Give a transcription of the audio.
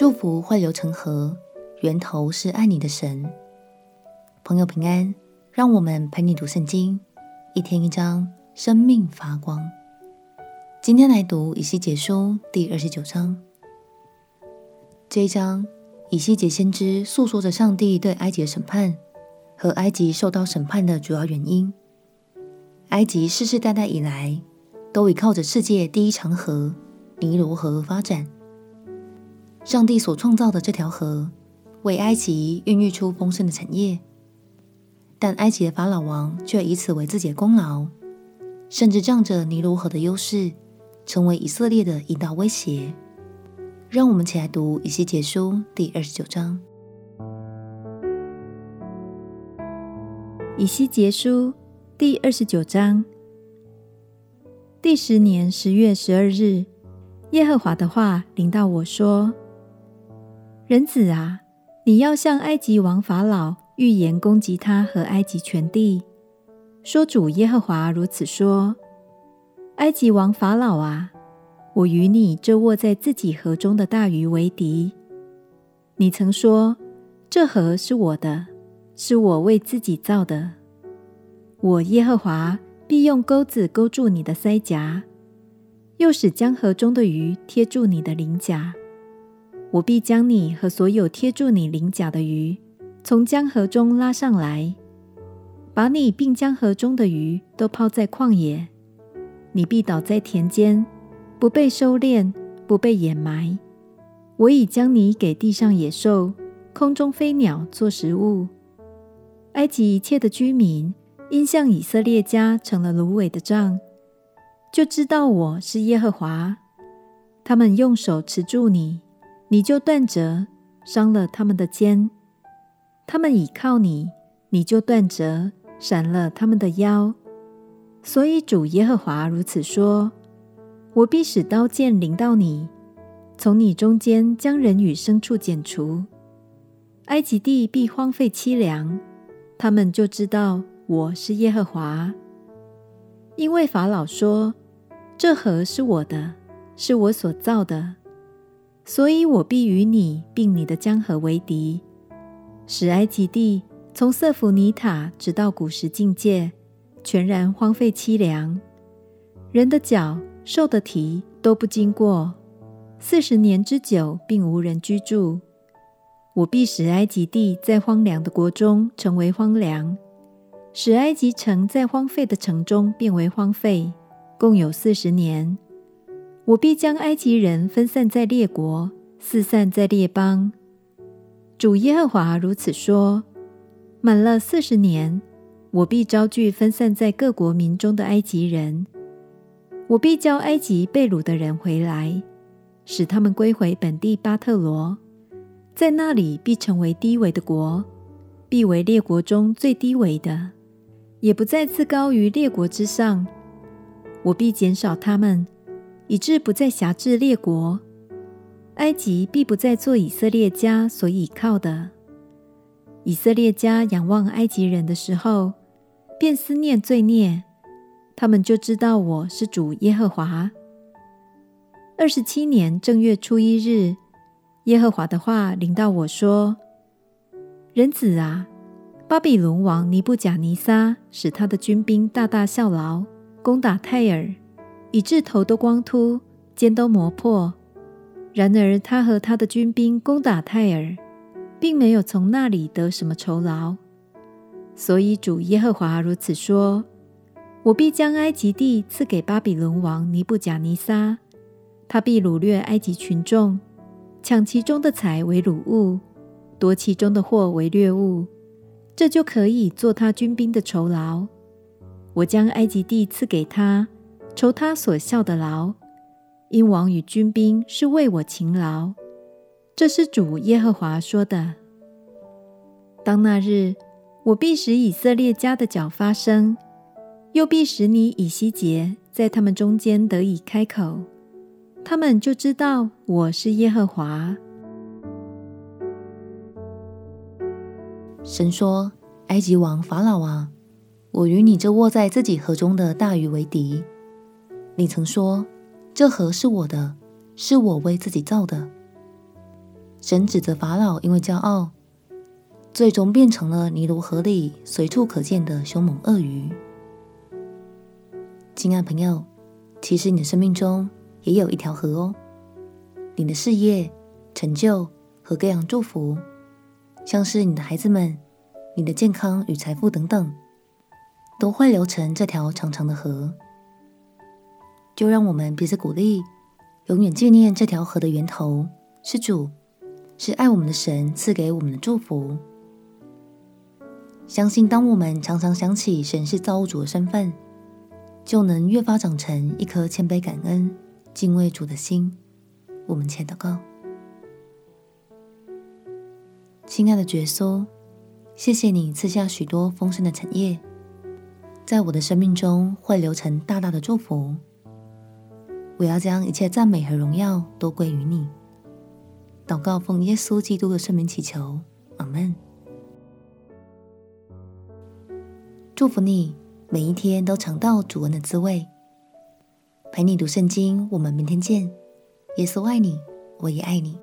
祝福汇流成河，源头是爱你的神。朋友平安，让我们陪你读圣经，一天一章，生命发光。今天来读以西结书第二十九章。这一章，以西结先知诉说着上帝对埃及的审判和埃及受到审判的主要原因。埃及世世代代以来，都倚靠着世界第一长河尼罗河发展。上帝所创造的这条河，为埃及孕育出丰盛的产业。但埃及的法老王却以此为自己的功劳，甚至仗着尼罗河的优势，成为以色列的一道威胁。让我们一起来读以西结书第二十九章。以西结书。第二十九章，第十年十月十二日，耶和华的话临到我说：“人子啊，你要向埃及王法老预言攻击他和埃及全地，说主耶和华如此说：埃及王法老啊，我与你这卧在自己河中的大鱼为敌。你曾说，这河是我的，是我为自己造的。”我耶和华必用钩子钩住你的腮颊，又使江河中的鱼贴住你的鳞甲。我必将你和所有贴住你鳞甲的鱼从江河中拉上来，把你并江河中的鱼都抛在旷野。你必倒在田间，不被收敛，不被掩埋。我已将你给地上野兽、空中飞鸟做食物。埃及一切的居民。因向以色列家成了芦苇的杖，就知道我是耶和华。他们用手持住你，你就断折，伤了他们的肩；他们倚靠你，你就断折，闪了他们的腰。所以主耶和华如此说：我必使刀剑临到你，从你中间将人与牲畜剪除。埃及地必荒废凄凉，他们就知道。我是耶和华，因为法老说：“这河是我的，是我所造的，所以我必与你并你的江河为敌，使埃及地从瑟弗尼塔直到古实境界，全然荒废凄凉。人的脚、兽的蹄都不经过，四十年之久，并无人居住。我必使埃及地在荒凉的国中成为荒凉。”使埃及城在荒废的城中变为荒废，共有四十年。我必将埃及人分散在列国，四散在列邦。主耶和华如此说：满了四十年，我必招聚分散在各国民中的埃及人。我必叫埃及被掳的人回来，使他们归回本地巴特罗，在那里必成为低微的国，必为列国中最低微的。也不再自高于列国之上，我必减少他们，以致不再辖制列国。埃及必不再做以色列家所倚靠的。以色列家仰望埃及人的时候，便思念罪孽，他们就知道我是主耶和华。二十七年正月初一日，耶和华的话临到我说：“人子啊！”巴比伦王尼布甲尼撒使他的军兵大大效劳，攻打泰尔，以致头都光秃，肩都磨破。然而他和他的军兵攻打泰尔，并没有从那里得什么酬劳。所以主耶和华如此说：我必将埃及地赐给巴比伦王尼布甲尼撒，他必掳掠埃及群众，抢其中的财为掳物，夺其中的货为掠物。这就可以做他军兵的酬劳。我将埃及地赐给他，酬他所效的劳，因王与军兵是为我勤劳。这是主耶和华说的。当那日，我必使以色列家的脚发声，又必使你以西结在他们中间得以开口，他们就知道我是耶和华。神说：“埃及王法老啊，我与你这卧在自己河中的大鱼为敌。你曾说，这河是我的，是我为自己造的。神指责法老因为骄傲，最终变成了尼罗河里随处可见的凶猛鳄鱼。亲爱朋友，其实你的生命中也有一条河哦。你的事业、成就和各样祝福，像是你的孩子们、你的健康与财富等等，都会流成这条长长的河。就让我们彼此鼓励，永远纪念这条河的源头是主，是爱我们的神赐给我们的祝福。相信当我们常常想起神是造物主的身份，就能越发长成一颗谦卑、感恩、敬畏主的心。我们前祷告，亲爱的耶稣，谢谢你赐下许多丰盛的产业，在我的生命中会流成大大的祝福。我要将一切赞美和荣耀都归于你。祷告奉耶稣基督的圣名祈求，阿门。祝福你每一天都尝到主恩的滋味。陪你读圣经，我们明天见。耶稣爱你，我也爱你。